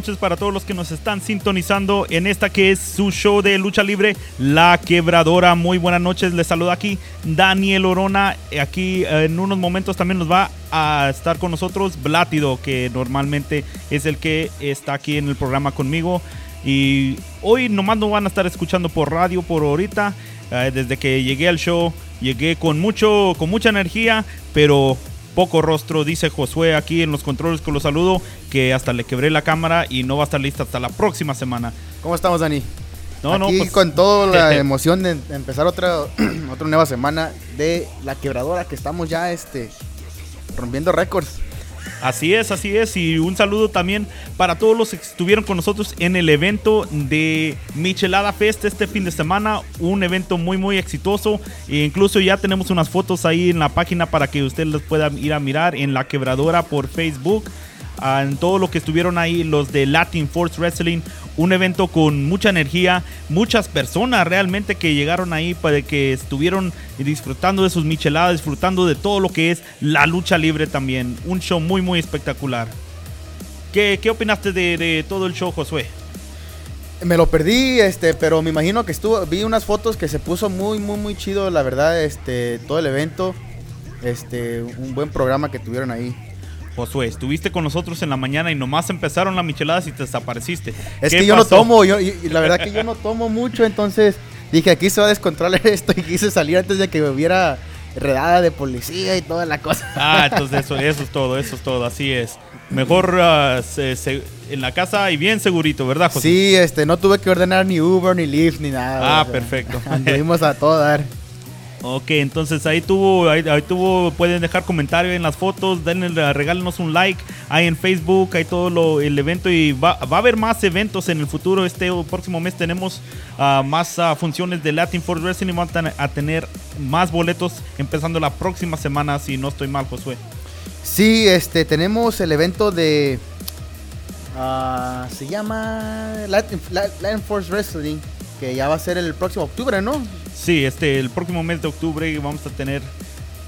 noches para todos los que nos están sintonizando en esta que es su show de lucha libre, La Quebradora. Muy buenas noches, les saluda aquí Daniel Orona. Aquí eh, en unos momentos también nos va a estar con nosotros Blátido, que normalmente es el que está aquí en el programa conmigo. Y hoy nomás no van a estar escuchando por radio por ahorita. Eh, desde que llegué al show, llegué con, mucho, con mucha energía, pero poco rostro, dice Josué aquí en los controles que lo saludo, que hasta le quebré la cámara y no va a estar lista hasta la próxima semana. ¿Cómo estamos, Dani? No, aquí no, pues, con toda la emoción de empezar otra, otra nueva semana de la quebradora que estamos ya este, rompiendo récords. Así es, así es. Y un saludo también para todos los que estuvieron con nosotros en el evento de Michelada Fest este fin de semana. Un evento muy, muy exitoso. E incluso ya tenemos unas fotos ahí en la página para que usted pueda ir a mirar en la quebradora por Facebook en todo lo que estuvieron ahí los de Latin Force Wrestling, un evento con mucha energía, muchas personas realmente que llegaron ahí para que estuvieron disfrutando de sus micheladas, disfrutando de todo lo que es la lucha libre también, un show muy muy espectacular. ¿Qué, qué opinaste de, todo el show, Josué? Me lo perdí, este, pero me imagino que estuvo, vi unas fotos que se puso muy, muy, muy chido, la verdad, este, todo el evento, este, un buen programa que tuvieron ahí. Josué, estuviste con nosotros en la mañana y nomás empezaron las micheladas y te desapareciste. Es que yo no tomo, yo, y, la verdad que yo no tomo mucho, entonces dije aquí se va a descontrolar esto y quise salir antes de que hubiera redada de policía y toda la cosa. Ah, entonces eso, eso es todo, eso es todo, así es. Mejor uh, se, se, en la casa y bien segurito, ¿verdad, José? Sí, este, no tuve que ordenar ni Uber, ni Lyft, ni nada. Ah, o sea, perfecto. Anduvimos a todo dar. Ok, entonces ahí tuvo, ahí, tuvo, pueden dejar comentarios en las fotos, denle, regálenos un like ahí en Facebook, ahí todo lo, el evento y va, va, a haber más eventos en el futuro. Este próximo mes tenemos uh, más uh, funciones de Latin Force Wrestling y vamos a tener más boletos empezando la próxima semana, si no estoy mal, Josué. Sí, este, tenemos el evento de, uh, se llama Latin, Latin Force Wrestling, que ya va a ser el próximo octubre, ¿no? Sí, este, el próximo mes de octubre vamos a tener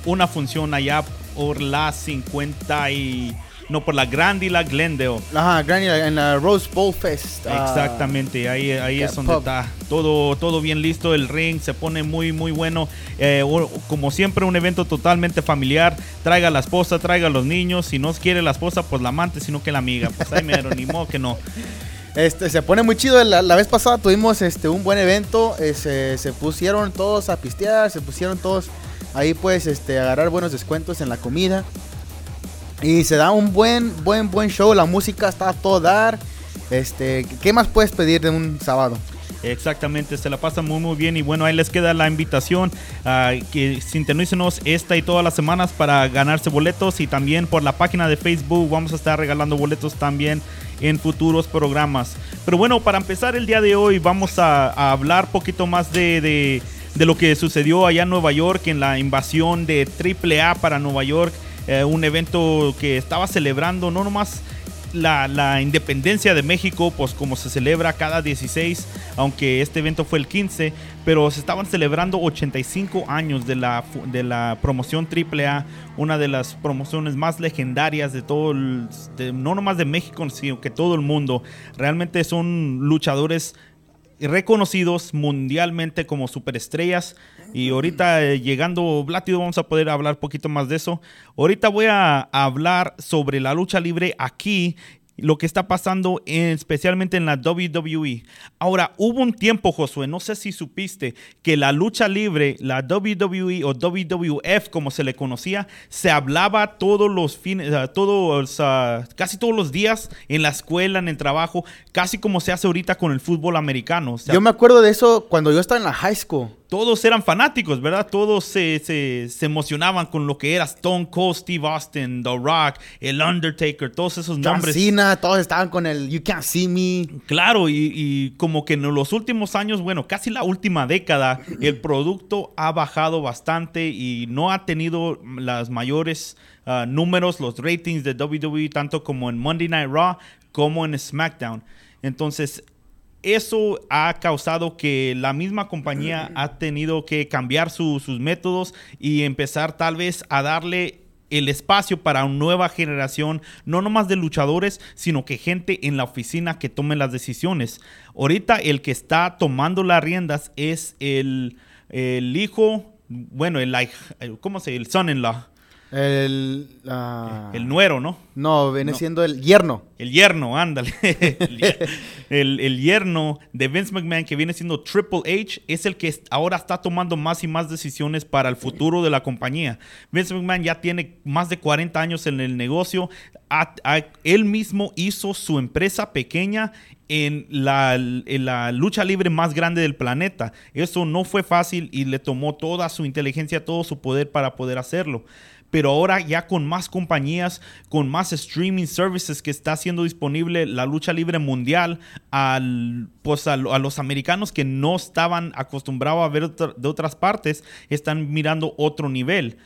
una función allá por la 50 y... No, por la Grand y la Glendale. Ajá, Grand y la, en la Rose Bowl Fest. Exactamente, ahí, ahí es donde pub. está todo, todo bien listo. El ring se pone muy, muy bueno. Eh, como siempre, un evento totalmente familiar. Traiga a la esposa, traiga a los niños. Si no quiere la esposa, pues la amante, sino que la amiga. Pues ahí me ni modo que no. Este, se pone muy chido. La, vez pasada tuvimos este, un buen evento. Eh, se, pusieron todos a pistear. Se pusieron todos ahí, pues, este, a agarrar buenos descuentos en la comida. Y se da un buen, buen, buen show. La música está a todo dar. Este, ¿Qué más puedes pedir de un sábado? Exactamente, se la pasa muy muy bien y bueno, ahí les queda la invitación uh, que sintonícenos esta y todas las semanas para ganarse boletos y también por la página de Facebook vamos a estar regalando boletos también en futuros programas. Pero bueno, para empezar el día de hoy vamos a, a hablar poquito más de, lo que sucedió allá en Nueva York en la invasión de AAA para Nueva York, eh, un evento que estaba celebrando no nomás la, independencia de México, pues como se celebra cada 16, aunque este evento fue el 15, pero se estaban celebrando 85 años de la, de la promoción AAA, una de las promociones más legendarias de todo, el, de, no nomás de México, sino que todo el mundo. Realmente son luchadores reconocidos mundialmente como superestrellas. Y ahorita eh, llegando Blátido vamos a poder hablar un poquito más de eso. Ahorita voy a, a hablar sobre la lucha libre aquí lo que está pasando en, especialmente en la WWE. Ahora, hubo un tiempo, Josué, no sé si supiste, que la lucha libre, la WWE o WWF, como se le conocía, se hablaba todos los fines, uh, todos, uh, casi todos los días en la escuela, en el trabajo, casi como se hace ahorita con el fútbol americano. O sea, yo me acuerdo de eso cuando yo estaba en la high school todos eran fanáticos, ¿verdad? Todos se, se, se, emocionaban con lo que era Stone Cold, Steve Austin, The Rock, El Undertaker, todos esos John nombres. Cena, todos estaban con el You Can't See Me. Claro, y, como que en los últimos años, bueno, casi la última década, el producto ha bajado bastante y no ha tenido las mayores uh, números, los ratings de WWE, tanto como en Monday Night Raw como en SmackDown. Entonces, eso ha causado que la misma compañía ha tenido que cambiar su, sus métodos y empezar tal vez a darle el espacio para una nueva generación, no nomás de luchadores, sino que gente en la oficina que tome las decisiones. Ahorita el que está tomando las riendas es el, el hijo, bueno, el, ¿cómo se? El son-in-law el, el nuero, ¿no? No, viene siendo el yerno. El yerno, ándale. el, el, yerno de Vince McMahon, que viene siendo Triple H, es el que ahora está tomando más y más decisiones para el futuro de la compañía. Vince McMahon ya tiene más de 40 años en el negocio. él mismo hizo su empresa pequeña en la, en la, lucha libre más grande del planeta. Eso no fue fácil y le tomó toda su inteligencia, todo su poder para poder hacerlo pero ahora ya con más compañías, con más streaming services que está haciendo disponible la lucha libre mundial al, pues a, los americanos que no estaban acostumbrados a ver de otras partes, están mirando otro nivel.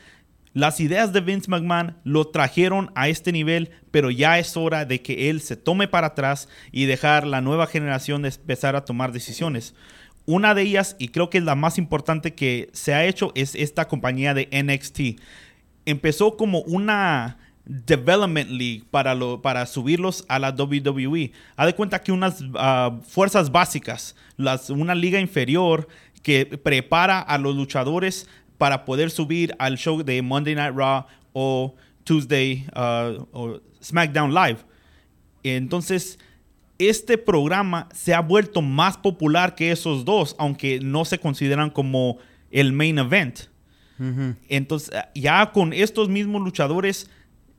Las ideas de Vince McMahon lo trajeron a este nivel, pero ya es hora de que él se tome para atrás y dejar la nueva generación de empezar a tomar decisiones. Una de ellas, y creo que es la más importante que se ha hecho, es esta compañía de NXT empezó como una development league para, para subirlos a la WWE. Haz de cuenta que unas ah, fuerzas básicas, una liga inferior que prepara a los luchadores para poder subir al show de Monday Night Raw o Tuesday ah, o SmackDown Live. Entonces, este programa se ha vuelto más popular que esos dos, aunque no se consideran como el main event. Entonces, ah, ya con estos mismos luchadores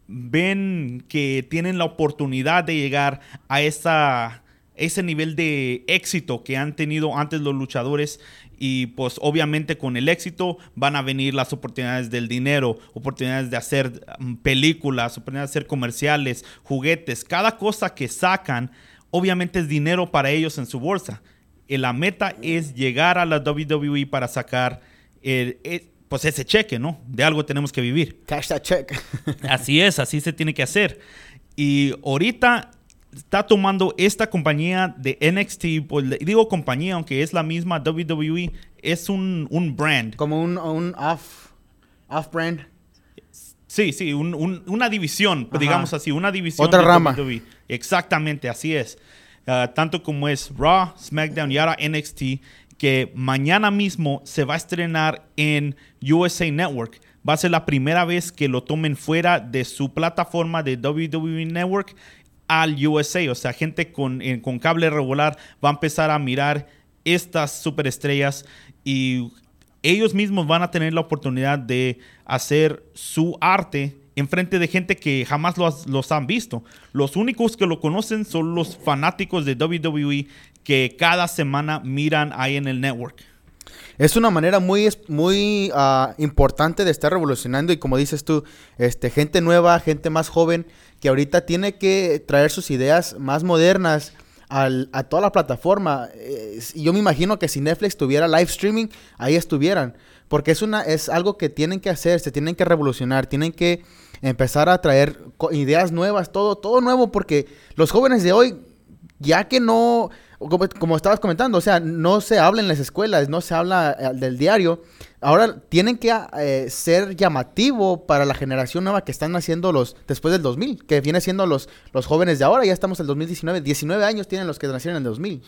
ven que tienen la oportunidad de llegar a esa, ese nivel de éxito que han tenido antes los luchadores y pues obviamente con el éxito van a venir las oportunidades del dinero, oportunidades de hacer mm, películas, oportunidades de hacer comerciales, juguetes, cada cosa que sacan obviamente es dinero para ellos en su bolsa. Y la meta es llegar a la WWE para sacar el, pues ese cheque, ¿no? De algo tenemos que vivir. Cash that check. así es, así se tiene que hacer. Y ahorita está tomando esta compañía de NXT, pues, digo compañía, aunque es la misma WWE, es un, un brand. Como un, un off, off brand. Sí, sí, un, una división, digamos así, una división. Otra rama. WWE. Exactamente, así es. Ah, tanto como es Raw, SmackDown y ahora NXT que mañana mismo se va a estrenar en USA Network. Va a ser la primera vez que lo tomen fuera de su plataforma de WWE Network al USA. O sea, gente con, con cable regular va a empezar a mirar estas superestrellas y ellos mismos van a tener la oportunidad de hacer su arte en frente de gente que jamás los, los, han visto. Los únicos que lo conocen son los fanáticos de WWE que cada semana miran ahí en el network. Es una manera muy, muy ah, importante de estar revolucionando y como dices tú, este, gente nueva, gente más joven, que ahorita tiene que traer sus ideas más modernas a toda la plataforma. y yo me imagino que si Netflix tuviera live streaming, ahí estuvieran. Porque es, una, es algo que tienen que hacer, se tienen que revolucionar, tienen que empezar a traer ideas nuevas, todo, todo nuevo, porque los jóvenes de hoy, ya que no como, estabas comentando, o sea, no se habla en las escuelas, no se habla eh, del diario. Ahora tienen que eh, ser llamativo para la generación nueva que están naciendo los después del 2000, que viene siendo los, los jóvenes de ahora, ya estamos en el 2019, 19 años tienen los que nacieron en el 2000.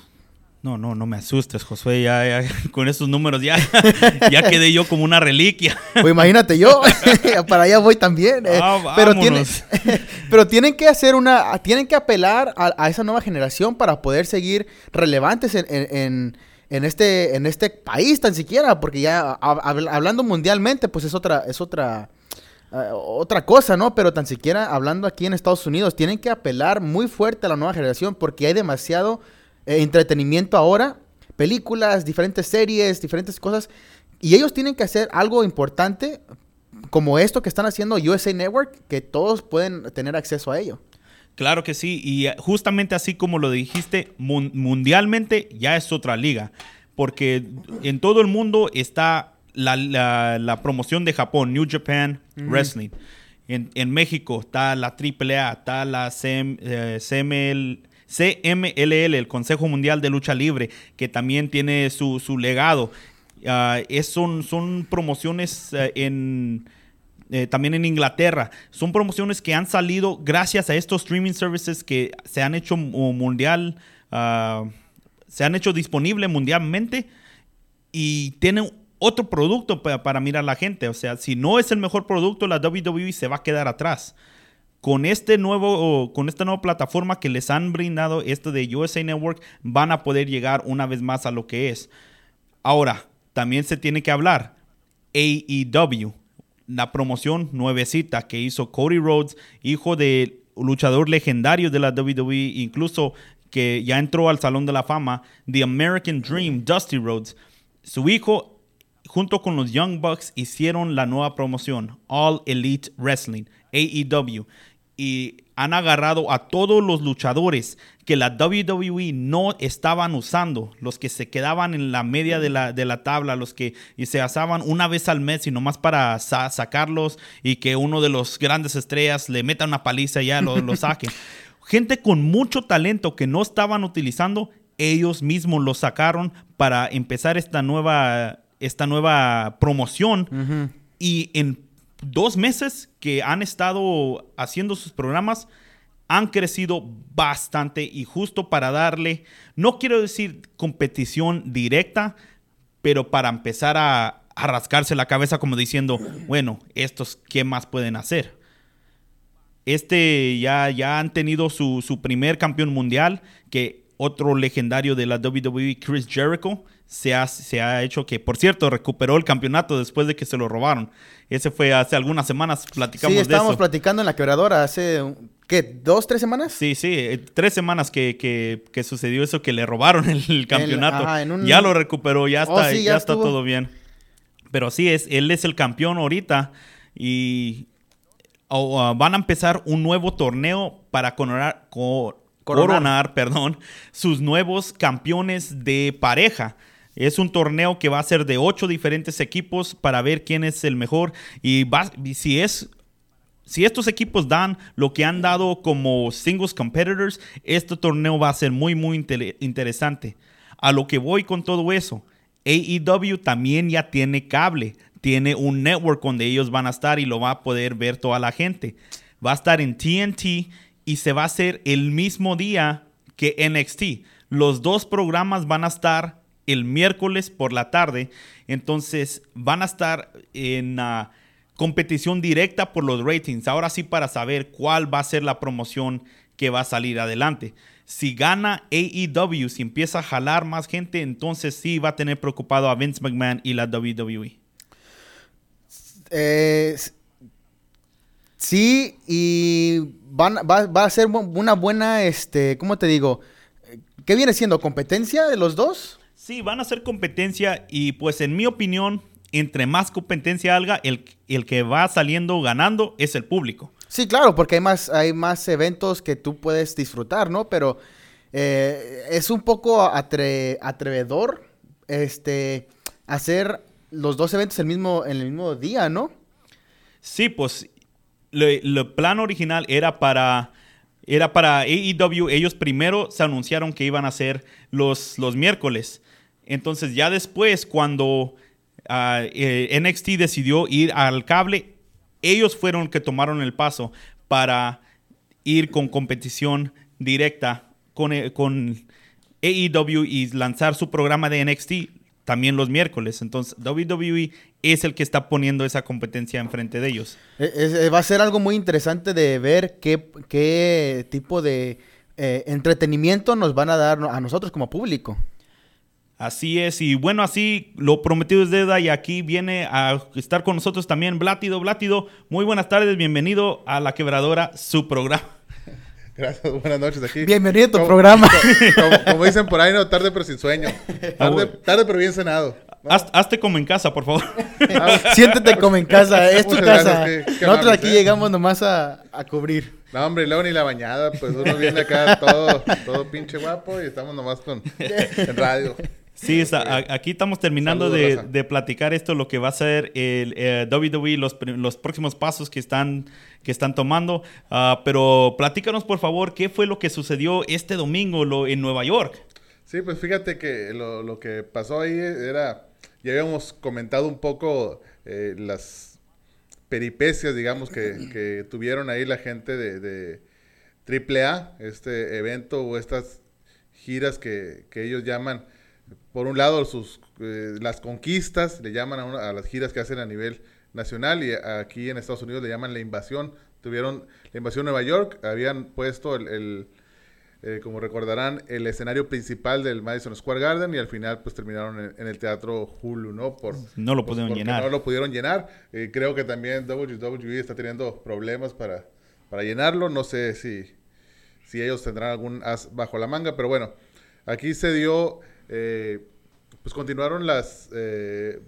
No, no, no me asustes, Josué. Ya, con esos números ya, ya quedé yo como una reliquia. Pues imagínate yo, para allá voy también. Eh. Ah, pero, tienen, pero tienen que hacer una, tienen que apelar a, esa nueva generación para poder seguir relevantes en, este, en este país tan siquiera, porque ya hablando mundialmente, pues es otra, es otra, eh, otra cosa, ¿no? Pero tan siquiera hablando aquí en Estados Unidos, tienen que apelar muy fuerte a la nueva generación porque hay demasiado eh, entretenimiento ahora, películas, diferentes series, diferentes cosas. Y ellos tienen que hacer algo importante como esto que están haciendo USA Network, que todos pueden tener acceso a ello. Claro que sí, y eh, justamente así como lo dijiste, mundialmente ya es otra liga, porque en todo el mundo está la, promoción de Japón, New Japan Wrestling. En, México está la AAA, está la CML, CMLL, el Consejo Mundial de Lucha Libre, que también tiene su, legado. Ah, es, son, son promociones eh, en eh, también en Inglaterra. Son promociones que han salido gracias a estos streaming services que se han hecho mundial, ah, se han hecho disponible mundialmente y tienen otro producto para mirar a la gente. O sea, si no es el mejor producto, la WWE se va a quedar atrás con este nuevo con esta nueva plataforma que les han brindado esto de USA Network van a poder llegar una vez más a lo que es. Ahora también se tiene que hablar. AEW la promoción nuevecita que hizo Cody Rhodes hijo del luchador legendario de la WWE incluso que ya entró al salón de la fama The American Dream Dusty Rhodes. Su hijo junto con los Young Bucks hicieron la nueva promoción All Elite Wrestling AEW y han agarrado a todos los luchadores que la WWE no estaban usando, los que se quedaban en la media de la, de la tabla, los que y se asaban una vez al mes y nomás para sacarlos y que uno de los grandes estrellas le meta una paliza y ya lo, lo saquen. Gente con mucho talento que no estaban utilizando, ellos mismos lo sacaron para empezar esta nueva, esta nueva promoción. Y en dos meses que han estado haciendo sus programas han crecido bastante y justo para darle, no quiero decir competición directa, pero para empezar a, rascarse la cabeza como diciendo, bueno, estos, ¿qué más pueden hacer? Este ya, ya han tenido su, su primer campeón mundial, que otro legendario de la WWE, Chris Jericho, se ha, se ha hecho que, por cierto, recuperó el campeonato después de que se lo robaron. Ese fue hace algunas semanas, platicamos sí, estábamos platicando en la quebradora hace, ¿qué? ¿Dos, tres semanas? Sí, sí, eh, tres semanas que, que, sucedió eso, que le robaron el, campeonato. Ya lo recuperó, ya oh, está, ya, está todo bien. Pero sí, es, él es el campeón ahorita y van a empezar un nuevo torneo para coronar, coronar perdón, sus nuevos campeones de pareja. Es un torneo que va a ser de ocho diferentes equipos para ver quién es el mejor. Y, si si estos equipos dan lo que han dado como singles competitors, este torneo va a ser muy, muy interesante. A lo que voy con todo eso, AEW también ya tiene cable, tiene un network donde ellos van a estar y lo va a poder ver toda la gente. Va a estar en TNT y se va a hacer el mismo día que NXT. Los dos programas van a estar el miércoles por la tarde. Entonces van a estar en competición directa por los ratings. Ahora sí para saber cuál va a ser la promoción que va a salir adelante. Si gana AEW, si empieza a jalar más gente, entonces sí va a tener preocupado a Vince McMahon y la WWE. sí, y van, va, va, a ser una buena, este, ¿cómo te digo? ¿Qué viene siendo? ¿Competencia de los dos? Sí, van a ser competencia y pues en mi opinión, entre más competencia haga, el, el que va saliendo ganando es el público. Sí, claro, porque hay más, hay más eventos que tú puedes disfrutar, ¿no? Pero eh, es un poco atrevedor este, hacer los dos eventos el mismo, en el mismo día, ¿no? Sí, pues el plan original era para era para AEW. Ellos primero se anunciaron que iban a ser los, los miércoles. Entonces ya después, cuando ah, eh, NXT decidió ir al cable, ellos fueron que tomaron el paso para ir con competición directa con, eh, con AEW y lanzar su programa de NXT también los miércoles. Entonces WWE es el que está poniendo esa competencia enfrente de ellos. E, va a ser algo muy interesante de ver qué, qué tipo de eh, entretenimiento nos van a dar a nosotros como público. Así es, y bueno, así lo prometido es deuda y aquí viene a estar con nosotros también Blátido. Blátido, muy buenas tardes, bienvenido a La Quebradora, su programa. Gracias, buenas noches aquí. Bienvenido a tu programa. Como, dicen por ahí, no, tarde pero sin sueño. Tarde, tarde pero bien cenado. hazte como en casa, por favor. Siéntete como en casa, es tu casa. Nosotros aquí ¿eh? llegamos nomás a, a cubrir. No, hombre, luego ni la bañada, pues uno viene acá todo, todo pinche guapo y estamos nomás con en radio. Sí, aquí estamos terminando de, platicar esto, lo que va a ser el, eh, WWE, los, los, próximos pasos que están, que están tomando. Ah, pero platícanos, por favor, qué fue lo que sucedió este domingo lo, en Nueva York. Sí, pues fíjate que lo, lo, que pasó ahí era, ya habíamos comentado un poco eh, las peripecias, digamos, que, que tuvieron ahí la gente de, de AAA, este evento o estas giras que, que ellos llaman, por un lado, sus eh, las conquistas, le llaman a, una- a las giras que hacen a nivel nacional y aquí en Estados Unidos le llaman la invasión. Tuvieron la invasión Nueva York, habían puesto el, el, eh, como recordarán, el escenario principal del Madison Square Garden y al final pues terminaron en, en el teatro Hulu, ¿no? Por, No lo pues, pudieron llenar. No lo pudieron llenar. Eh, creo que también WWE está teniendo problemas para, para llenarlo. No sé si, si ellos tendrán algún as bajo la manga, pero bueno, aquí se dio, eh, pues continuaron las eh,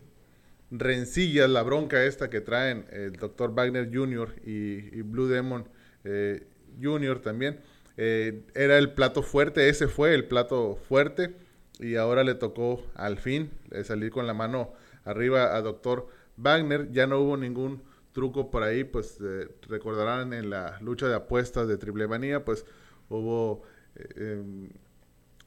rencillas, la bronca esta que traen el Dr. Wagner Jr. y, Blue Demon eh, Jr. también. Eh, era el plato fuerte, ese fue el plato fuerte y ahora le tocó al fin salir con la mano arriba a Dr. Wagner. Ya no hubo ningún truco por ahí, pues eh, recordarán en la lucha de apuestas de Triple Manía, pues hubo em,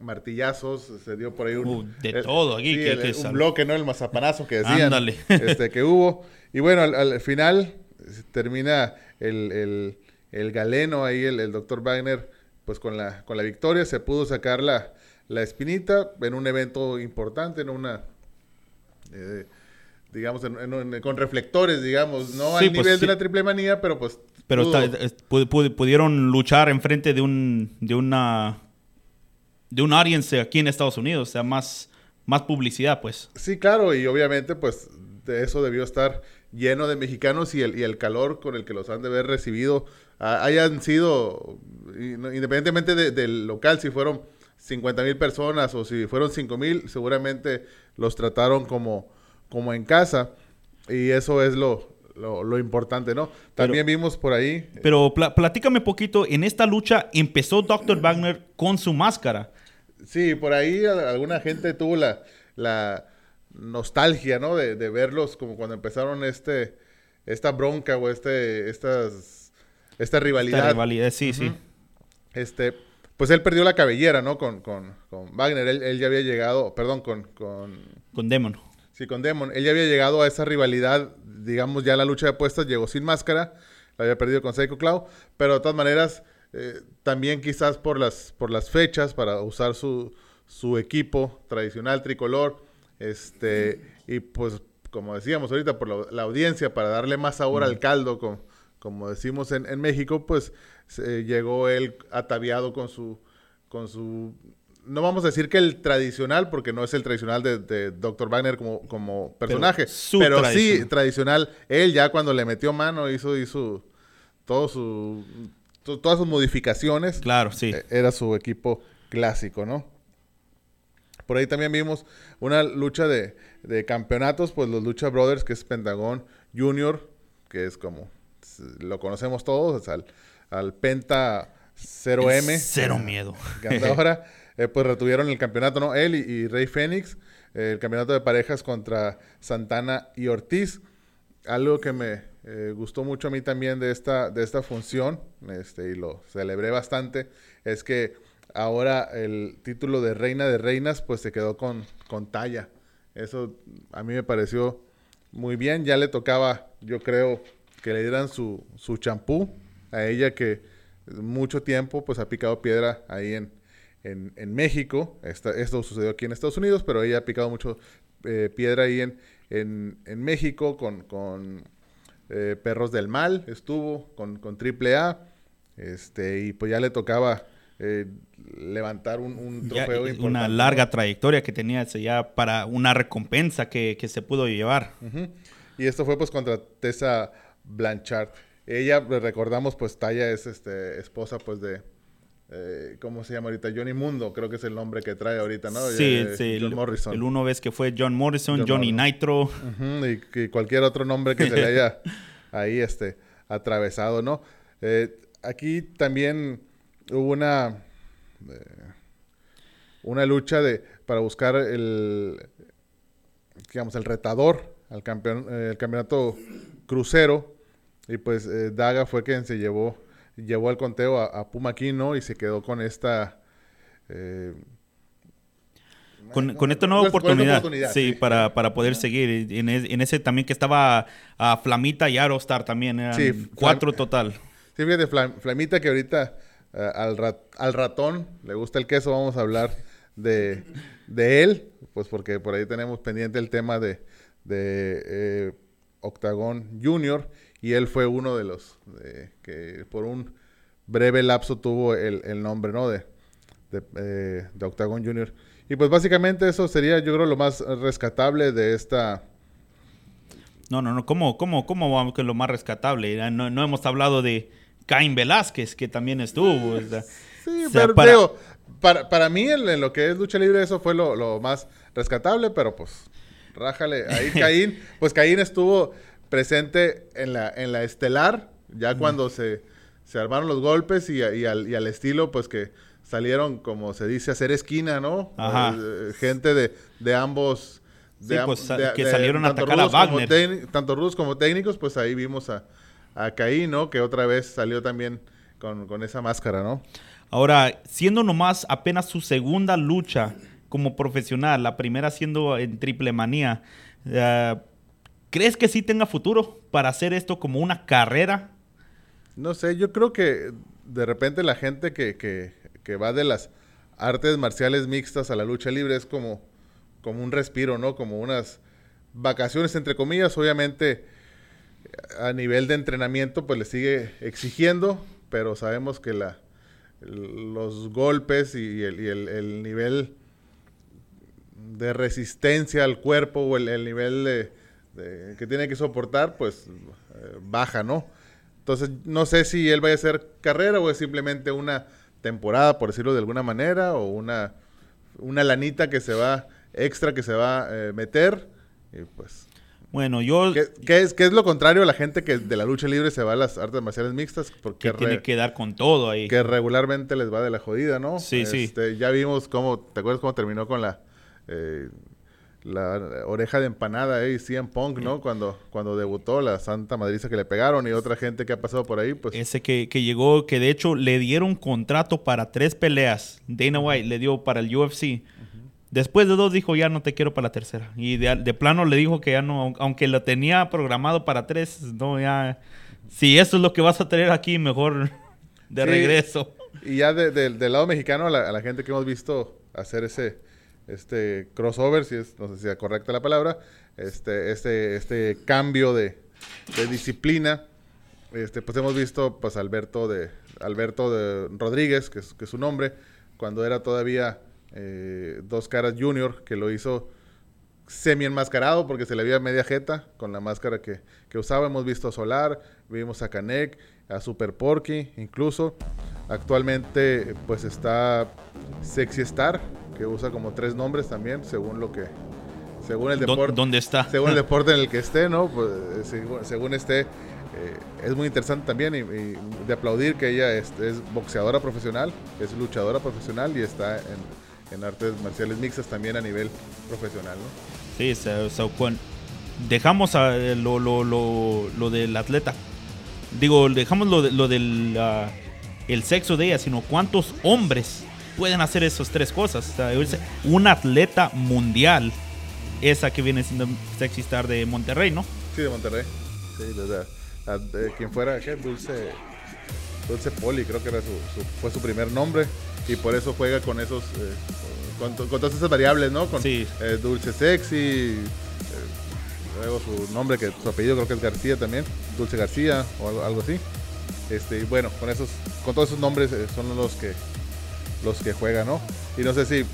martillazos, se dio por ahí un... Uh, de el- todo aquí, sí, que- el- que un sal- bloque, ¿no? El mazapanazo que decían Ándale. este, que hubo. Y bueno, al, al final eh, termina el, el- el galeno ahí, el, doctor Wagner, pues con la, con la victoria, se pudo sacar la, la espinita en un evento importante, en una... eh, digamos, en- en- en- con reflectores, digamos, no Sí, al pues, nivel sí. de la triple manía, pero pues... Pero pudo- está- es- pu- pu- pudieron luchar enfrente de un de una de un audience aquí en Estados Unidos, o sea, más más publicidad, pues. Sí, claro, y obviamente pues de eso debió estar lleno de mexicanos y el, y el calor con el que los han de haber recibido hayan sido, independientemente de- del local, si fueron 50 mil personas o si fueron 5 mil, seguramente los trataron como, como en casa y eso es lo, lo, lo importante, ¿no? También vimos por ahí, Pero pla- platícame poquito, en esta lucha empezó Dr. Wagner con su máscara. Sí, por ahí alguna gente tuvo la, la nostalgia, ¿no? De, de verlos como cuando empezaron este, esta bronca o este, estas, esta rivalidad. Esta rivalidad, sí, sí. Este, pues él perdió la cabellera, ¿no? Con, con, con Wagner. Él, él ya había llegado, perdón, con, con, Con Demon. sí, con Demon. Él ya había llegado a esa rivalidad, digamos, ya la lucha de apuestas, llegó sin máscara, la había perdido con Psycho Cloud, pero de todas maneras, eh, también quizás por las, por las fechas, para usar su, su equipo tradicional tricolor, este, y pues, como decíamos ahorita, por la, la audiencia, para darle más sabor al caldo, como, como decimos en, en México, pues llegó él ataviado con su, con su no vamos a decir que el tradicional, porque no es el tradicional de, de Dr. Wagner como, como personaje, pero, sí tradicional. Él ya cuando le metió mano hizo, hizo todo su, todas sus modificaciones. Claro, sí. Eh, Era su equipo clásico, ¿no? Por ahí también vimos una lucha de, de campeonatos, pues los Lucha Brothers, que es Pentagón Junior, que es como lo conocemos todos, es al, al Penta 0M. Cero miedo. ahora, eh, pues retuvieron el campeonato, ¿no? Él y, y Rey Fénix, eh, el campeonato de parejas contra Santana y Ortiz. Algo que me eh, gustó mucho a mí también de esta, de esta función, este, y lo celebré bastante, es que ahora el título de Reina de Reinas, pues se quedó con, con talla. Eso a mí me pareció muy bien. Ya le tocaba, yo creo, que le dieran su su champú a ella que mucho tiempo pues ha picado piedra ahí en, en, en México. Esto sucedió aquí en Estados Unidos, pero ella ha picado mucho eh, piedra ahí en, en, en México con eh, Perros del Mal, estuvo con, con AAA. Este, y pues ya le tocaba eh, levantar un, un Ya, trofeo eh, importante. una larga trayectoria que tenía ese ya para una recompensa que, que se pudo llevar. Y esto fue pues contra Tessa Blanchard. Ella, le recordamos, pues Taya es este, esposa pues de, eh, ¿cómo se llama ahorita? Johnny Mundo, creo que es el nombre que trae ahorita, ¿no? Sí, Eh, sí, John el, Morrison. el uno vez que fue John Morrison, John Johnny Morrison. Nitro. Y, cualquier otro nombre que se le haya ahí este, atravesado, ¿no? Eh, aquí también hubo una, una lucha de, para buscar el, digamos, el retador al campeón, eh, el campeonato crucero. Y pues Daga fue quien se llevó, llevó al conteo a, a Puma Aquino y se quedó con esta... eh, con, con esta nueva Con- esta oportunidad, oportunidad, sí, sí. Para, para poder seguir. En, es- en ese también que estaba a Flamita y Aerostar también, eran Sí, Flam- cuatro total. Sí, fíjate, Flam- Flamita, que ahorita eh, al, rat- al ratón le gusta el queso, vamos a hablar de, de él, pues porque por ahí tenemos pendiente el tema de, de eh, Octagon Junior, y él fue uno de los que por un breve lapso tuvo el, el nombre, ¿no? De, de, eh, de Octagon Junior. Y pues básicamente eso sería, yo creo, lo más rescatable de esta... No, no, no, ¿cómo, cómo, cómo vamos con lo más rescatable? No, no hemos hablado de Caín Velázquez, que también estuvo. Sí, o sea, pero para- digo, para, para mí en, en lo que es lucha libre eso fue lo, lo más rescatable, pero pues rájale. Ahí Caín, pues Caín estuvo presente en la, en la estelar, ya cuando se, se armaron los golpes y, al, y al estilo pues que salieron, como se dice, a hacer esquina, ¿no? Ajá. Eh, gente de, de ambos... Sí, am- pues, que salieron a atacar a Wagner. tanto rudos como técnicos, pues ahí vimos a, a Caín, ¿no? Que otra vez salió también con, con esa máscara, ¿no? Ahora, siendo nomás apenas su segunda lucha como profesional, la primera siendo en Triple Manía, eh, ¿crees que sí tenga futuro para hacer esto como una carrera? No sé, yo creo que de repente la gente que, que, va de las artes marciales mixtas a la lucha libre es como, como un respiro, ¿no? Como unas vacaciones, entre comillas. Obviamente, a nivel de entrenamiento, pues le sigue exigiendo, pero sabemos que la, los golpes y el nivel de resistencia al cuerpo o el, el nivel de, de- que tiene que soportar, pues eh, baja, ¿no? Entonces, no sé si él vaya a hacer carrera o es simplemente una temporada, por decirlo de alguna manera, o una, una lanita que se va, extra que se va a eh, meter. Y pues, Bueno, yo ¿qué, qué es, qué es lo contrario a la gente que de la lucha libre se va a las artes marciales mixtas? Porque que tiene que dar con todo ahí. que regularmente les va de la jodida, ¿no? Sí, sí. Este, Ya vimos cómo, ¿te acuerdas cómo terminó con la eh, la oreja de empanada, eh? CM Punk, ¿no? Cuando, cuando debutó, la santa madriza que le pegaron y otra gente que ha pasado por ahí, pues... Ese que, que llegó, que de hecho le dieron contrato para tres peleas. Dana White le dio para el UFC. Después de dos dijo, ya no te quiero para la tercera. Y de, de plano le dijo que ya no, aunque lo tenía programado para tres, no, ya... Si eso es lo que vas a tener aquí, mejor de Sí. regreso. Y ya de- de- del lado mexicano, a la, a la gente que hemos visto hacer ese este crossover, si es, no sé si es correcta la palabra, este, este, este cambio de, disciplina, este, pues hemos visto pues Alberto de Alberto de Rodríguez, que es, que es su nombre, cuando era todavía eh, Dos Caras Junior, que lo hizo semi enmascarado porque se le veía media jeta con la máscara que, que usaba. Hemos visto a Solar, vimos a Canek, a Super Porky, incluso. Actualmente, pues está Sexy Star, que usa como tres nombres también, según lo que. Según el ¿Dó- deporte. ¿Dónde está? Según el deporte en el que esté, ¿no? Pues, según, según esté, eh, es muy interesante también y, y de aplaudir que ella es, es boxeadora profesional, es luchadora profesional y está en, en artes marciales mixtas también a nivel profesional, ¿no? Sí, so- so, dejamos a, eh, lo, lo, lo, lo del atleta. Digo, dejamos lo, de- lo del ah, el sexo de ella, sino cuántos hombres pueden hacer esas tres cosas. O sea, un atleta mundial, esa que viene siendo Sexy Star de Monterrey, ¿no? Sí, de Monterrey. Sí, de, la- de quien fuera, ¿qué? Dulce, Dulce Poli, creo que era su, su- fue su primer nombre. Y por eso juega con esos, eh, con, con todas esas variables, ¿no? Con Sí. eh, Dulce Sexy, eh, luego su nombre, que su apellido creo que es García también, Dulce García o algo, algo así. Este, y bueno, con esos, con todos esos nombres son los que, los que juegan, ¿no? Y no sé si,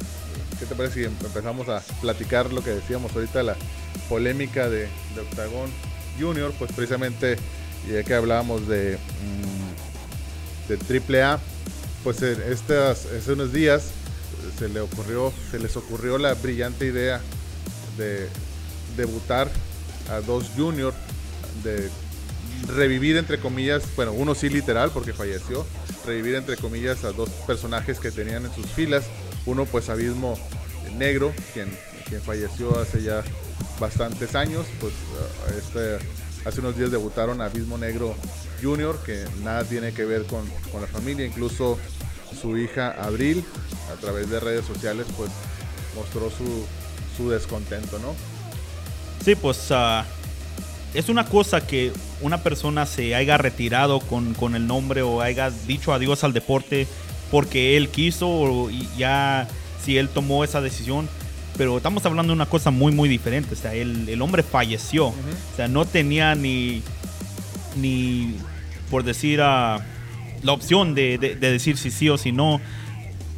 ¿qué te parece si em- empezamos a platicar lo que decíamos ahorita, la polémica de, Octagon Junior? Pues precisamente, ya que hablábamos de, mm, de AAA, pues en estas, hace unos días se le ocurrió, se les ocurrió la brillante idea de debutar a dos Junior, de revivir entre comillas, bueno, uno sí literal porque falleció, revivir entre comillas a dos personajes que tenían en sus filas, uno pues Abismo Negro, quien, quien falleció hace ya bastantes años, pues uh, este, hace unos días debutaron Abismo Negro Junior, que nada tiene que ver con, con la familia, incluso su hija Abril, a través de redes sociales, pues mostró su, su descontento, ¿no? Sí, pues ah, es una cosa que una persona se haya retirado con, con, el nombre o haya dicho adiós al deporte porque él quiso o ya si él tomó esa decisión. Pero estamos hablando de una cosa muy, muy diferente. O sea, el, el hombre falleció. O sea, no tenía ni, ni por decir, uh, la opción de, de, decir si sí o si no.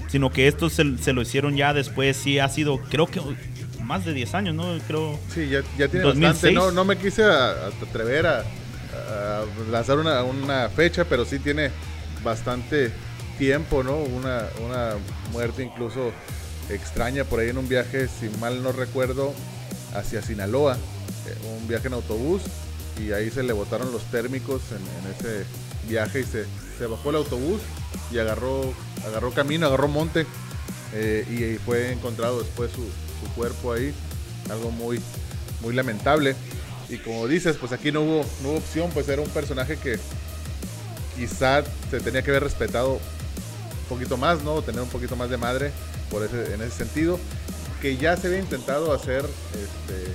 Sino que esto se, se lo hicieron ya después. Sí, ha sido, creo que más de 10 años, ¿no? Creo. Sí, ya, ya tiene bastante. No, no me quise atrever a, a lanzar una, una, fecha, pero sí tiene bastante tiempo, ¿no? Una, una muerte incluso extraña por ahí en un viaje, si mal no recuerdo, hacia Sinaloa. Eh, un viaje en autobús y ahí se le botaron los térmicos en, en ese viaje y se, se, bajó el autobús y agarró, agarró camino, agarró monte eh, y, fue encontrado después su, su cuerpo ahí, algo muy, muy lamentable. Y como dices, pues aquí no hubo, no hubo opción, pues era un personaje que quizá se tenía que haber respetado un poquito más, ¿no? Tener un poquito más de madre por ese, en ese sentido. Que ya se había intentado hacer este,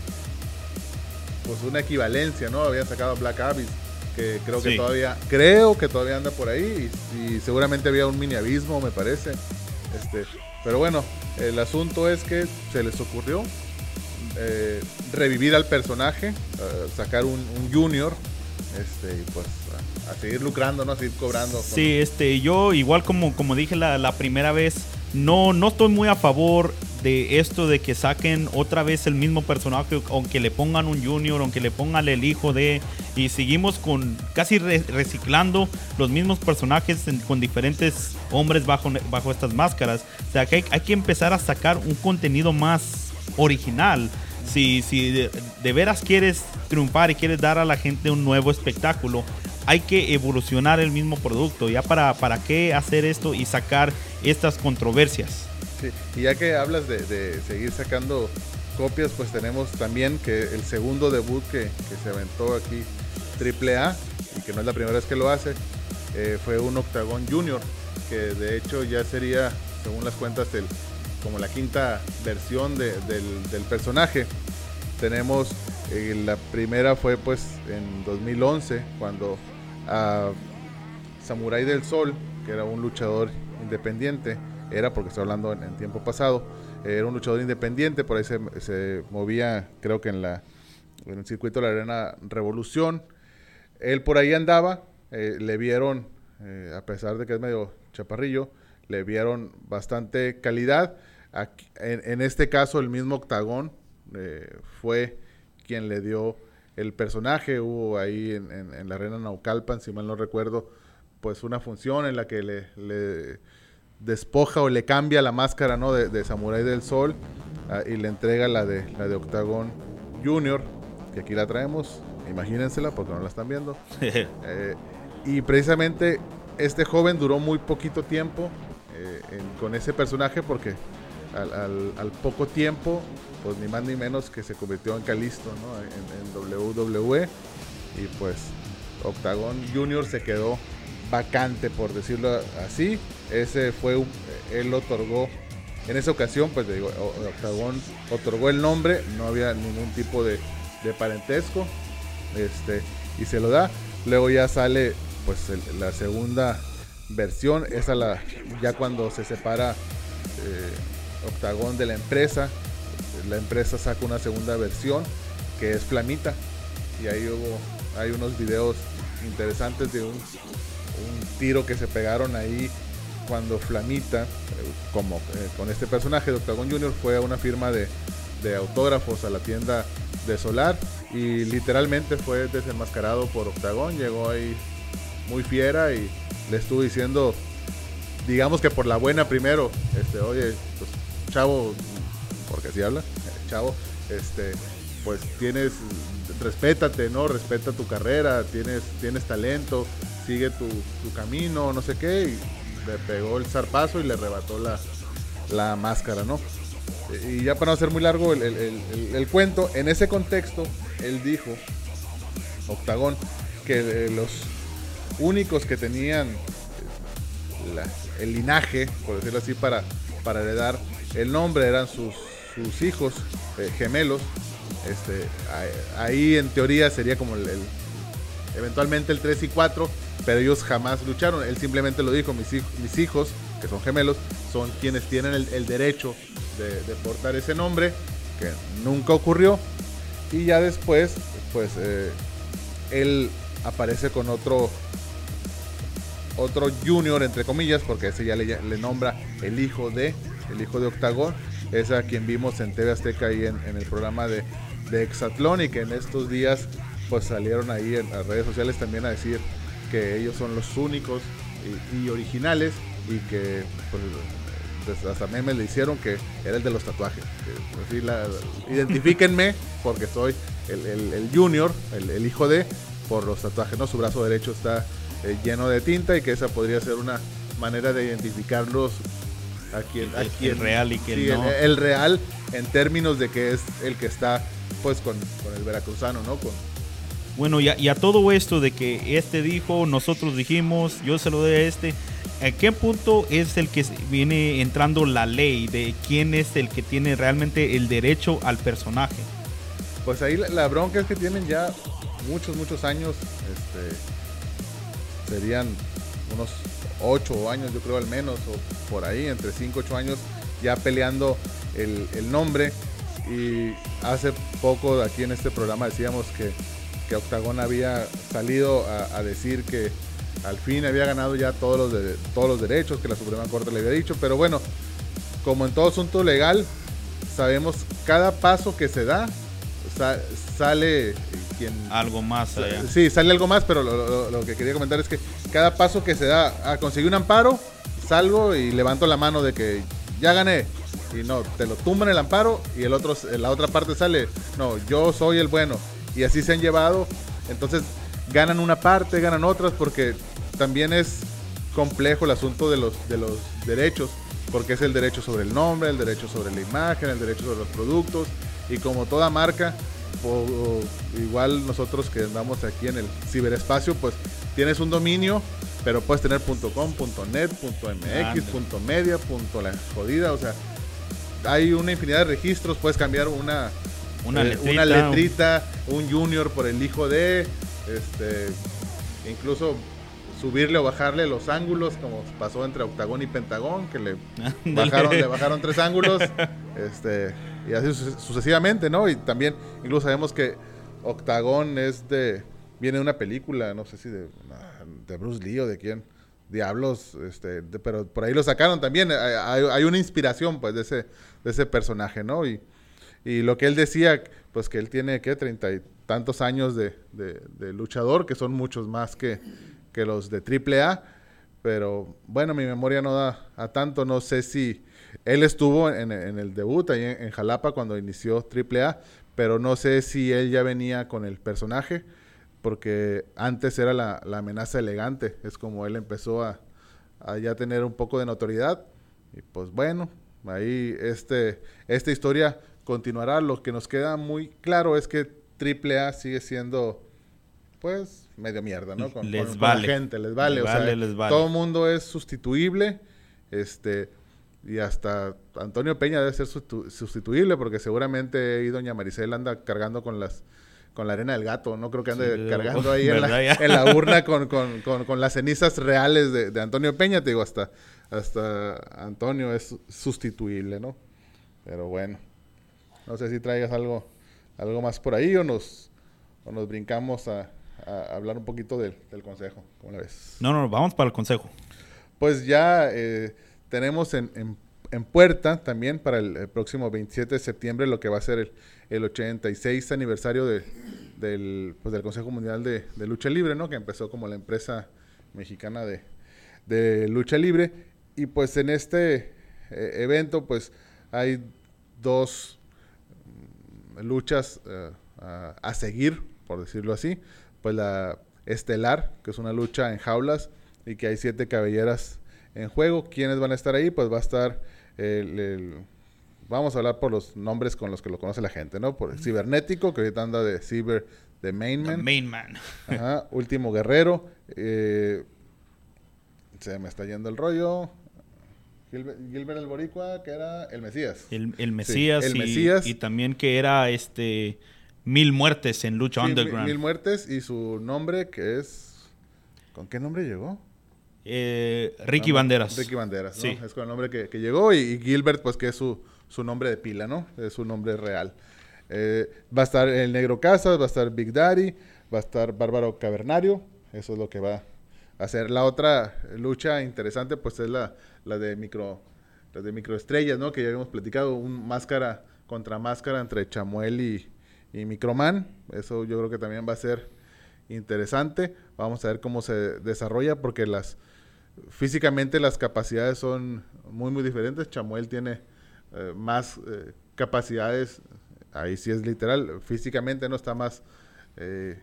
pues una equivalencia, ¿no? Habían sacado a Black Abyss, que creo que todavía, creo que todavía anda por ahí, y, y seguramente había un mini abismo, me parece. Este, pero bueno, el asunto es que se les ocurrió eh, revivir al personaje, uh, sacar un, un, junior, este, y pues a, a, seguir lucrando, ¿no? A seguir cobrando. Sí, este, yo igual como, como dije la, la primera vez, no, no estoy muy a favor de esto de que saquen otra vez el mismo personaje, aunque le pongan un junior, aunque le pongan el hijo de, y seguimos con casi re reciclando los mismos personajes con diferentes hombres bajo, bajo estas máscaras. O sea, que hay, hay que empezar a sacar un contenido más original. Si, si de, de, veras quieres triunfar y quieres dar a la gente un nuevo espectáculo, hay que evolucionar el mismo producto. Ya para, para qué hacer esto y sacar estas controversias. Y ya que hablas de, seguir sacando copias, pues tenemos también que el segundo debut que, que se aventó aquí AAA, y que no es la primera vez que lo hace, eh, fue un Octagon Junior, que de hecho ya sería, según las cuentas, el, como la quinta versión de, del, del, personaje. Tenemos, eh, la primera fue pues en 2011, cuando a Samurai del Sol, que era un luchador independiente, era porque estoy hablando en, tiempo pasado, era un luchador independiente, por ahí se, se, movía, creo que en, la, en el circuito de la Arena Revolución. Él por ahí andaba, eh, le vieron, eh, a pesar de que es medio chaparrillo, le vieron bastante calidad. En, en, este caso, el mismo Octagón eh, fue quien le dio el personaje. Hubo ahí en, en, la Arena Naucalpan, si mal no recuerdo, pues una función en la que le despoja o le cambia la máscara ¿no? de, de Samurai del Sol uh, y le entrega la de, la de Octagon Junior, que aquí la traemos, imagínensela porque no la están viendo. eh, y precisamente este joven duró muy poquito tiempo eh, en, con ese personaje porque al, al, al, poco tiempo, pues ni más ni menos que se convirtió en Calisto ¿no? en, en WWE y pues Octagon Junior se quedó vacante, por decirlo así. Ese fue un, él otorgó, en esa ocasión, pues digo, Octagon otorgó el nombre, no había ningún tipo de, de, parentesco, este, y se lo da. Luego ya sale, pues, la segunda versión, esa la, ya cuando se separa eh, Octagon de la empresa, la empresa saca una segunda versión que es Flamita, y ahí hubo, hay unos videos interesantes de un un tiro que se pegaron ahí cuando Flamita, eh, como eh, con este personaje de Octagon Junior, fue a una firma de, de, autógrafos a la tienda de Solar y literalmente fue desenmascarado por Octagon. Llegó ahí muy fiera y le estuvo diciendo, digamos que por la buena primero, este, oye, pues, chavo, porque así habla, chavo, este, pues tienes, respétate, ¿no? Respeta tu carrera, tienes, tienes talento, sigue tu, camino, no sé qué, y le pegó el zarpazo y le arrebató la, la máscara, ¿no? Y ya para no hacer muy largo el, el, el, cuento, en ese contexto, él dijo, Octagón, que los únicos que tenían la, el linaje, por decirlo así, para, para heredar el nombre eran sus, sus hijos eh, gemelos. Este, ahí en teoría sería como el, eventualmente el 3 y 4, pero ellos jamás lucharon. Él simplemente lo dijo, mis, mis hijos, que son gemelos, son quienes tienen el, derecho de, portar ese nombre, que nunca ocurrió. Y ya después, pues, eh, él aparece con otro otro junior entre comillas porque ese ya le, nombra el hijo de el hijo de Octagón es a quien vimos en TV Azteca ahí en, el programa de, de Exatlón y que en estos días pues salieron ahí en las redes sociales también a decir que ellos son los únicos y, originales y que pues, pues, hasta memes le hicieron que era el de los tatuajes. Pues, identifíquenme porque soy el, junior, el, hijo de, por los tatuajes. ¿no? Su brazo derecho está eh, lleno de tinta y que esa podría ser una manera de identificarlos a quien, a quien real y que no. el, real en términos de que es el que está pues con, con el veracruzano, ¿no? Con, bueno, y a, todo esto de que este dijo, nosotros dijimos, yo se lo doy a este, ¿a qué punto es el que viene entrando la ley de quién es el que tiene realmente el derecho al personaje? Pues ahí la, bronca es que tienen ya muchos, muchos años, este, serían unos 8 años, yo creo al menos, o por ahí, entre 5 8 años, ya peleando el, el nombre. Y hace poco aquí en este programa decíamos que que Octagón había salido a, decir que al fin había ganado ya todos los, de, todos los derechos que la Suprema Corte le había dicho, pero bueno, como en todo asunto legal, sabemos cada paso que se da, sale quien... Algo más allá. Sí, sale algo más, pero lo, que quería comentar es que cada paso que se da a conseguir un amparo, salgo y levanto la mano de que ya gané. Y no, te lo tumban el amparo y el otro, la otra parte sale, no, yo soy el bueno. Y así se han llevado. Entonces ganan una parte, ganan otras, porque también es complejo el asunto de los, de los derechos, porque es el derecho sobre el nombre, el derecho sobre la imagen, el derecho sobre los productos, y como toda marca, igual nosotros que andamos aquí en el ciberespacio, pues tienes un dominio, pero puedes tener .com, .net, .mx, .media, .la jodida, o sea, hay una infinidad de registros, puedes cambiar una, una, eh, letrita, un junior por el hijo de, este, incluso subirle o bajarle los ángulos, como pasó entre octagón y pentagón, que le bajaron, le bajaron tres ángulos, este, y así sucesivamente, ¿no? Y también, incluso sabemos que octagón es de, viene de una película, no sé si de, de Bruce Lee o de quién, Diablos, este, pero por ahí lo sacaron también, hay, una inspiración, pues, de ese, de ese personaje, ¿no? Y, y lo que él decía, pues que él tiene, ¿qué? Treinta y tantos años de, luchador, que son muchos más que, que los de AAA. Pero bueno, mi memoria no da a tanto. No sé si él estuvo en, el debut ahí en, Jalapa cuando inició AAA, pero no sé si él ya venía con el personaje, porque antes era la, amenaza elegante. Es como él empezó a, a, ya tener un poco de notoriedad. Y pues bueno, ahí este, esta historia continuará. Lo que nos queda muy claro es que AAA sigue siendo, pues, medio mierda, ¿no? Con, les vale. la gente, les vale. o sea, todo mundo es sustituible. Este, y hasta Antonio Peña debe ser sustituible porque seguramente ahí doña Maricel anda cargando con las con la arena del gato, no creo que ande cargando ahí en la, urna con, con, con, las cenizas reales de, de, Antonio Peña, te digo, hasta, hasta Antonio es sustituible, ¿no? Pero bueno. No sé si traigas algo, algo más por ahí o nos, nos brincamos a, hablar un poquito del, consejo. ¿Cómo la ves? No, no, vamos para el consejo. Pues ya eh, tenemos en, en, puerta también para el, próximo 27 de septiembre lo que va a ser el, el 86 aniversario de, del, pues, del Consejo Mundial de, Lucha Libre, ¿no? Que empezó como la empresa mexicana de, de lucha libre. Y pues en este eh, evento pues hay dos luchas eh, a, seguir, por decirlo así. Pues la estelar, que es una lucha en jaulas y que hay siete cabelleras en juego. ¿Quiénes van a estar ahí? Pues va a estar el, vamos a hablar por los nombres con los que lo conoce la gente, ¿no? Por el cibernético, que ahorita anda de ciber, de Mainman. Mainman. Ajá, último guerrero. Eh, se me está yendo el rollo. Gilbert, el Boricua, que era el Mesías. El, Mesías, el y, Mesías. Y también que era este Mil Muertes en Lucha Underground. Mil, Muertes y su nombre que es... ¿Con qué nombre llegó? Eh, Ricky Banderas. Ricky Banderas, ¿no? Sí. Es con el nombre que, llegó y, Gilbert, pues que es su, su, nombre de pila, ¿no? Es su nombre real. Eh, va a estar el Negro Casas, va a estar Big Daddy, va a estar Bárbaro Cavernario. Eso es lo que va a hacer. La otra lucha interesante, pues es la, la de micro la de microestrellas, ¿no? Que ya habíamos platicado, un máscara contra máscara entre Chamuel y, y Microman. Eso yo creo que también va a ser interesante. Vamos a ver cómo se desarrolla porque las físicamente las capacidades son muy muy diferentes. Chamuel tiene eh, más eh, capacidades, ahí sí es literal, físicamente no está más eh,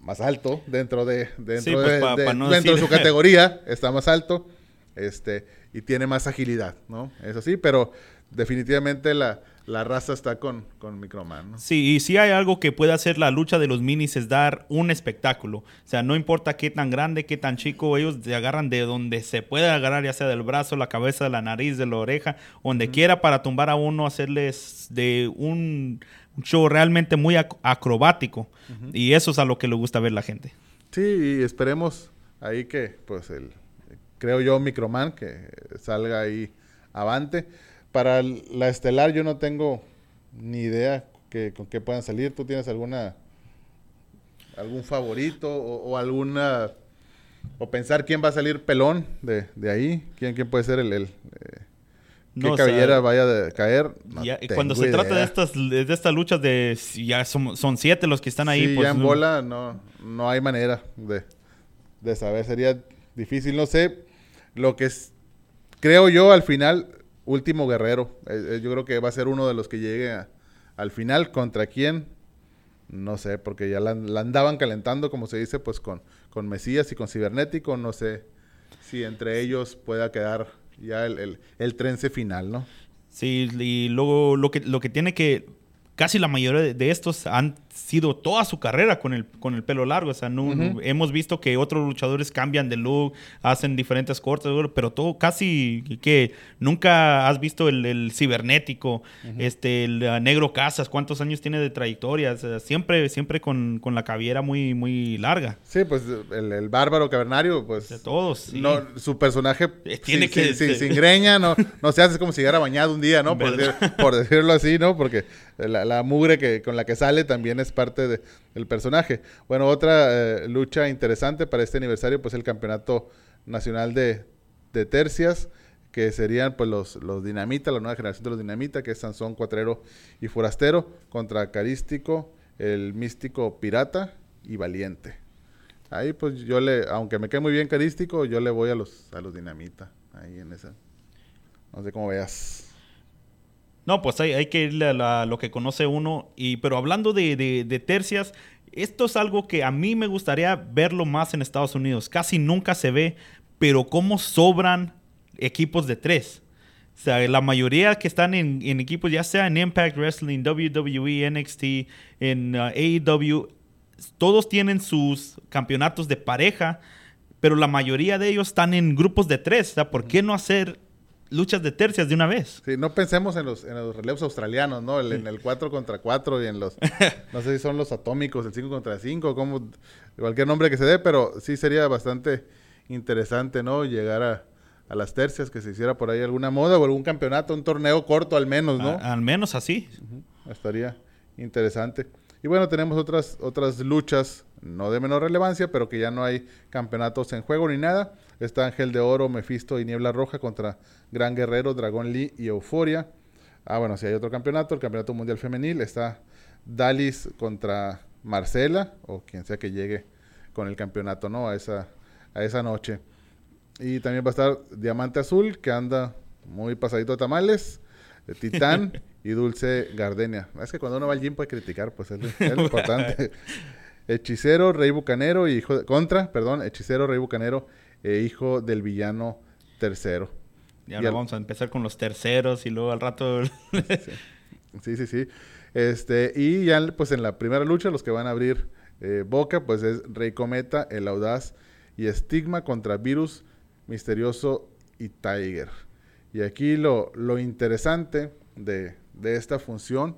más alto dentro de dentro, pues, de, dentro de su categoría, está más alto este y tiene más agilidad, ¿no? Eso sí, pero definitivamente la, la raza está con, con Microman. ¿no? Sí, y si hay algo que puede hacer la lucha de los minis es dar un espectáculo. O sea, no importa qué tan grande, qué tan chico, ellos se agarran de donde se puede agarrar, ya sea del brazo, la cabeza, de la nariz, de la oreja, donde quiera para tumbar a uno, hacerles de un show realmente muy acrobático. Y eso es a lo que le gusta ver la gente. Sí, y esperemos ahí que, pues, el, creo yo, Microman, que salga ahí avante. Para la estelar yo no tengo ni idea que, con qué puedan salir. ¿Tú tienes alguna algún favorito o, alguna o pensar quién va a salir pelón de, ahí? ¿Quién, quién puede ser el, el eh, qué cabellera vaya a caer? cuando se trata de estas de estas luchas de ya son, son siete los que están ahí. Sí, pues, ya en bola no, no hay manera de, de saber. Sería difícil. No sé. Lo que es, creo yo al final último guerrero. Eh, eh, yo creo que va a ser uno de los que llegue al final. ¿Contra quién? No sé, porque ya la, andaban calentando, como se dice, pues con, con Mesías y con Cibernético. No sé si entre ellos pueda quedar ya el, el, el trence final, ¿no? Sí, y luego lo que, lo que tiene que casi la mayoría de estos han sido toda su carrera con el, con el pelo largo. O sea, no, hemos visto que otros luchadores cambian de look, hacen diferentes cortes, pero todo casi que nunca has visto el, cibernético, este, el uh, negro Casas, cuántos años tiene de trayectoria. siempre, siempre con, la cabellera muy, muy larga. Sí, pues el, bárbaro cavernario, pues. De todos. No, su personaje eh, tiene que. Sin, greña, no, no se hace como si llegara bañado un día, ¿no? Por, por, decirlo así, ¿no? Porque la, la mugre que, con la que sale también es parte del personaje. Bueno, otra eh, lucha interesante para este aniversario, pues el campeonato nacional de, tercias, que serían pues los, los Dinamita, la nueva generación de los Dinamita, que es Sansón, Cuatrero y Forastero, contra Carístico, el Místico Pirata y Valiente. Ahí pues yo le, aunque me quede muy bien Carístico, yo le voy a los, a los Dinamita, ahí en esa. No sé cómo veas. No, pues hay, hay que irle a, lo que conoce uno. Y, pero hablando de, tercias, esto es algo que a mí me gustaría verlo más en Estados Unidos. Casi nunca se ve, pero cómo sobran equipos de tres. O sea, la mayoría que están en, equipos, ya sea en Impact Wrestling, WWE, NXT, en uh, AEW, todos tienen sus campeonatos de pareja, pero la mayoría de ellos están en grupos de tres. O sea, ¿por qué no hacer luchas de tercias de una vez. Sí, no pensemos en los, en los relevos australianos, ¿no? En el 4 contra 4 y en los, no sé si son los atómicos, el 5 contra 5, como cualquier nombre que se dé, pero sí sería bastante interesante, ¿no? Llegar a, a las tercias, que se hiciera por ahí alguna moda o algún campeonato, un torneo corto al menos, ¿no? al menos así. Estaría interesante. Y bueno, tenemos otras, otras luchas, no de menor relevancia, pero que ya no hay campeonatos en juego ni nada. Está Ángel de Oro, Mephisto y Niebla Roja contra Gran Guerrero, Dragón Lee y Euforia. Ah, bueno, si hay otro campeonato, el Campeonato Mundial Femenil. Está Dalis contra Marcela, o quien sea que llegue con el campeonato, ¿no? A esa, a esa noche. Y también va a estar Diamante Azul, que anda muy pasadito de tamales. Titán y Dulce Gardenia. Es que cuando uno va al gym puede criticar, pues es, lo importante. Hechicero, Rey Bucanero y hijo de, contra, perdón, Hechicero, Rey Bucanero e hijo del villano tercero. Y ahora vamos a empezar con los terceros y luego al rato. sí. sí, sí, Este, y ya pues en la primera lucha, los que van a abrir eh, boca, pues es Rey Cometa, el Audaz y Estigma contra Virus, Misterioso y Tiger. Y aquí lo, lo interesante de, de, esta función,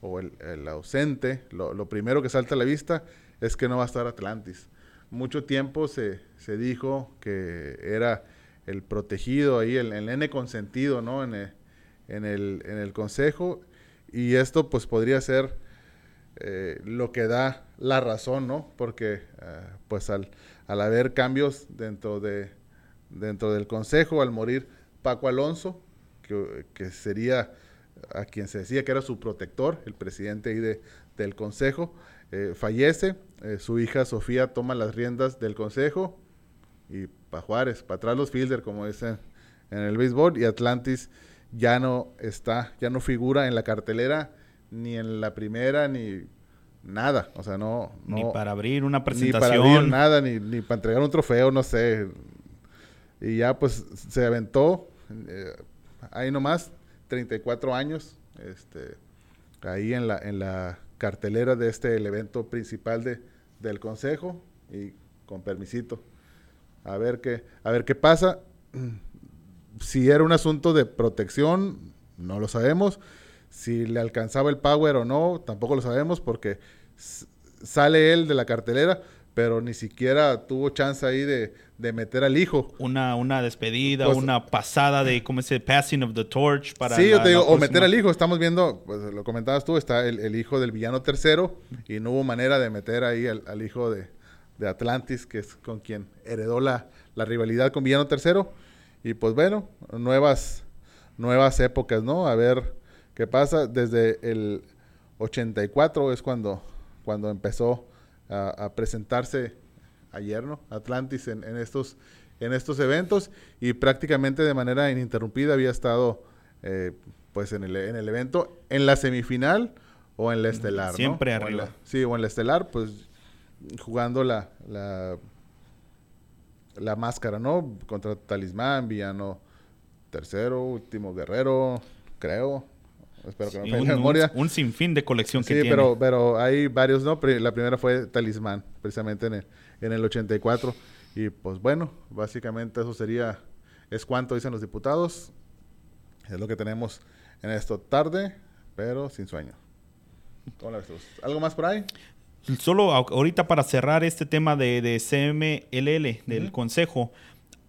o el, ausente, lo, primero que salta a la vista es que no va a estar Atlantis. Mucho tiempo se, se dijo que era el protegido ahí, el, N consentido, ¿no? En el, en el, en el consejo. Y esto pues podría ser eh, lo que da la razón, ¿no? Porque eh, pues al, al, haber cambios dentro, de, dentro del consejo, al morir Paco Alonso, que, que, sería a quien se decía que era su protector, el presidente ahí de, del consejo, eh, fallece, su hija Sofía toma las riendas del consejo y para Juárez, para atrás los fielder, como dicen en el béisbol, y Atlantis ya no está, ya no figura en la cartelera ni en la primera ni nada, o sea, no, no ni para abrir una presentación, ni para abrir nada, ni, ni para entregar un trofeo, no sé. Y ya pues se aventó eh, ahí nomás 34 años este ahí en la en la cartelera de este el evento principal de, del consejo y con permisito. A ver qué a ver qué pasa. Si era un asunto de protección, no lo sabemos. Si le alcanzaba el power o no, tampoco lo sabemos porque sale él de la cartelera, pero ni siquiera tuvo chance ahí de, de meter al hijo. Una, una despedida, pues, una pasada de, ¿cómo se Passing of the torch para... Sí, la, yo te digo, o meter al hijo. Estamos viendo, pues lo comentabas tú, está el, el, hijo del villano tercero y no hubo manera de meter ahí al, al hijo de, de, Atlantis, que es con quien heredó la, la rivalidad con villano tercero. Y pues bueno, nuevas, nuevas épocas, ¿no? A ver ¿Qué pasa? Desde el 84 es cuando, cuando empezó a, a presentarse ayer, ¿no? Atlantis en, en, estos, en estos eventos y prácticamente de manera ininterrumpida había estado eh, pues en el, en el evento, en la semifinal o en la estelar, Siempre ¿no? arriba. O la, sí, o en la estelar, pues jugando la, la, la máscara, ¿no? Contra Talismán, Villano tercero, último guerrero, creo. Espero que no sí, un, memoria. Un, un, sinfín de colección sí, que pero, tiene. pero hay varios, ¿no? La primera fue Talismán, precisamente en el, en el 84. Y pues bueno, básicamente eso sería, es cuanto dicen los diputados. Es lo que tenemos en esto tarde, pero sin sueño. ¿Algo más por ahí? Solo ahorita para cerrar este tema de, de CMLL, del uh -huh. Consejo,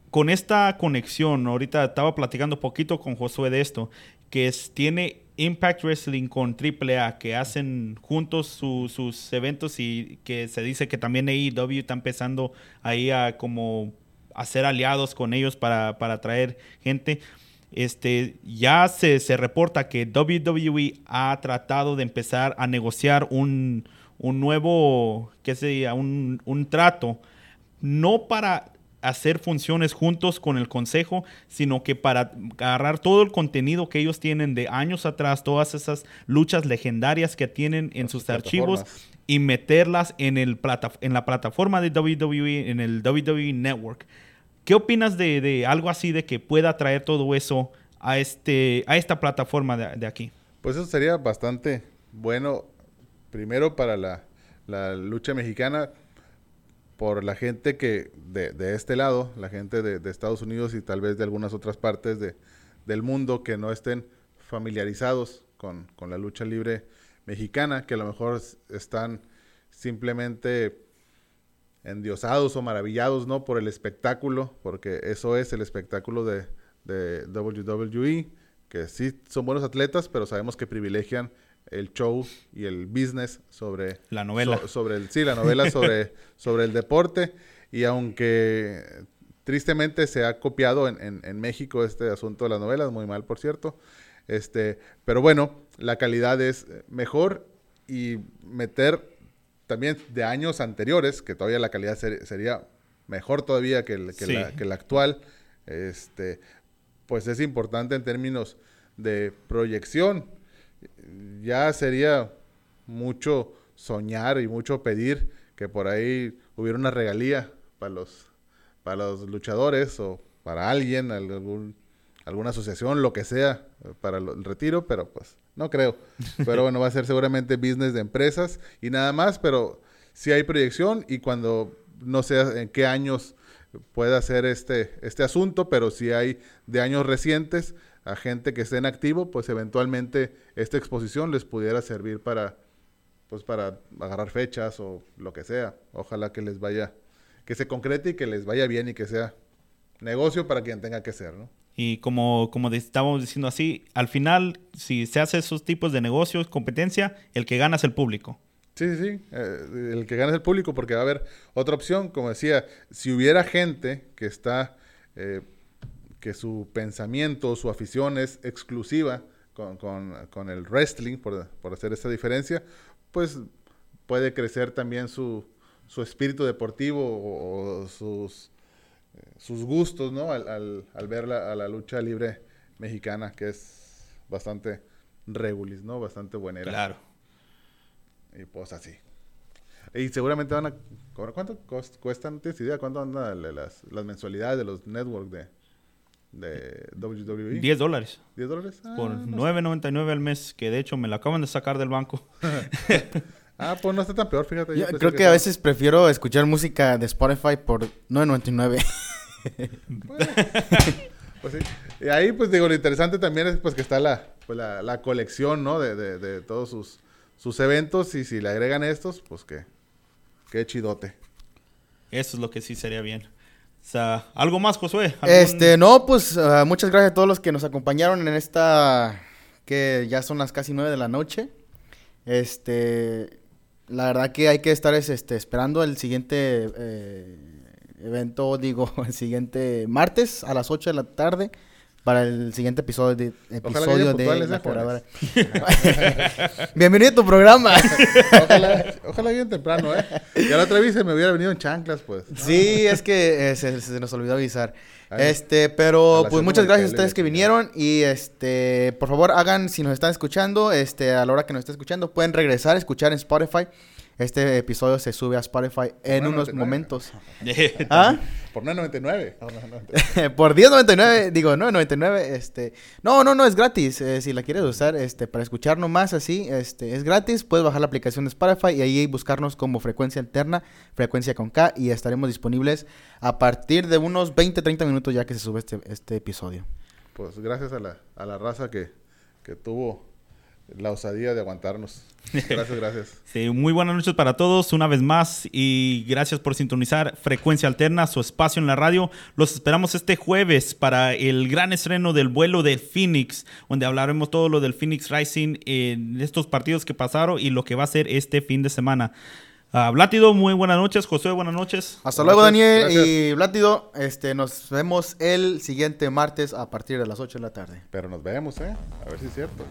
con esta conexión, ahorita estaba platicando poquito con Josué de esto, que es, tiene Impact Wrestling con AAA, que hacen juntos su, sus eventos y que se dice que también AEW está empezando ahí a como hacer aliados con ellos para, para traer gente. Este, ya se, se, reporta que WWE ha tratado de empezar a negociar un, un nuevo, qué sería, un, un trato, no para hacer funciones juntos con el consejo, sino que para agarrar todo el contenido que ellos tienen de años atrás, todas esas luchas legendarias que tienen en sus archivos y meterlas en, el plata en la plataforma de WWE, en el WWE Network. ¿Qué opinas de, de, algo así, de que pueda traer todo eso a, este, a esta plataforma de, de aquí? Pues eso sería bastante bueno, primero para la, la lucha mexicana, por la gente que de, de este lado, la gente de, Estados Unidos y tal vez de algunas otras partes de, del mundo que no estén familiarizados con, con, la lucha libre mexicana, que a lo mejor están simplemente endiosados o maravillados ¿no? por el espectáculo, porque eso es el espectáculo de, de WWE, que sí son buenos atletas, pero sabemos que privilegian el show y el business sobre la novela. so, sobre el sí la novela sobre sobre el deporte. Y aunque tristemente se ha copiado en, en, en, México este asunto de las novelas muy mal por cierto este pero bueno la calidad es mejor y meter también de años anteriores que todavía la calidad ser, sería mejor todavía que, el, que, sí. la, que la actual este pues es importante en términos de proyección ya sería mucho soñar y mucho pedir que por ahí hubiera una regalía para los, para los luchadores o para alguien, algún, alguna asociación, lo que sea, para el retiro, pero pues no creo. Pero bueno, va a ser seguramente business de empresas y nada más, pero sí hay proyección y cuando no sé en qué años puede hacer este, este asunto, pero si hay de años recientes a gente que esté en activo, pues eventualmente esta exposición les pudiera servir para, pues para agarrar fechas o lo que sea. Ojalá que les vaya, que se concrete y que les vaya bien y que sea negocio para quien tenga que ser, ¿no? Y como, como estábamos diciendo así, al final, si se hace esos tipos de negocios, competencia, el que gana es el público. Sí, sí, sí. Eh, el que gana es el público porque va a haber otra opción. Como decía, si hubiera gente que está, eh, que su pensamiento, su afición es exclusiva con, con, con el wrestling, por, por, hacer esta diferencia, pues puede crecer también su, su espíritu deportivo o, o sus sus gustos, ¿no? Al, al, al ver la, a la lucha libre mexicana, que es bastante regulis, ¿no? Bastante buena. Claro. Y pues así. Y seguramente van a cobrar. ¿Cuánto cuestan? ¿No tienes idea cuánto andan las, las mensualidades de los networks de, de WWE? 10 dólares. ¿10 dólares? Ah, Por no 9.99 al mes, que de hecho me lo acaban de sacar del banco. Ah, pues no está tan peor, fíjate. Yo, creo que, que a veces prefiero escuchar música de Spotify por 9.99. Bueno, pues sí. Y ahí, pues digo, lo interesante también es pues que está la, pues, la, la colección, ¿no? De, de, de, todos sus, sus eventos y si le agregan estos, pues que, qué chidote. Eso es lo que sí sería bien. Sea, ¿algo más, Josué? ¿Algún... Este, no, pues uh, muchas gracias a todos los que nos acompañaron en esta, que ya son las casi nueve de la noche. Este, la verdad que hay que estar este, esperando el siguiente eh, evento, digo, el siguiente martes a las 8 de la tarde para el siguiente episodio de, episodio de La Cobradora. Bienvenido a tu programa. ojalá, ojalá bien temprano, ¿eh? Ya la otra vez se me hubiera venido en chanclas, pues. Sí, es que eh, se, se, nos olvidó avisar. Ay, este, pero pues muchas gracias a ustedes que vinieron y este, por favor hagan, si nos están escuchando, este, a la hora que nos estén escuchando, pueden regresar escuchar en Spotify. Este episodio se sube a Spotify en unos 99. momentos. ¿Ah? Por 9.99. Por 10.99, digo, 9.99, este... No, no, no, es gratis. Eh, si la quieres usar, este, para escuchar nomás así, este, es gratis. Puedes bajar la aplicación de Spotify y ahí buscarnos como Frecuencia Alterna, Frecuencia con K, y estaremos disponibles a partir de unos 20, 30 minutos ya que se sube este, este episodio. Pues gracias a la, a la raza que, que tuvo la osadía de aguantarnos. Gracias, gracias. sí, muy buenas noches para todos una vez más y gracias por sintonizar Frecuencia Alterna, su espacio en la radio. Los esperamos este jueves para el gran estreno del vuelo de Phoenix, donde hablaremos todo lo del Phoenix Rising en estos partidos que pasaron y lo que va a ser este fin de semana. Uh, Blátido, muy buenas noches. José, buenas noches. Hasta luego, Daniel. Gracias. Y Blátido, este, nos vemos el siguiente martes a partir de las 8 de la tarde. Pero nos vemos, ¿eh? A ver si es cierto.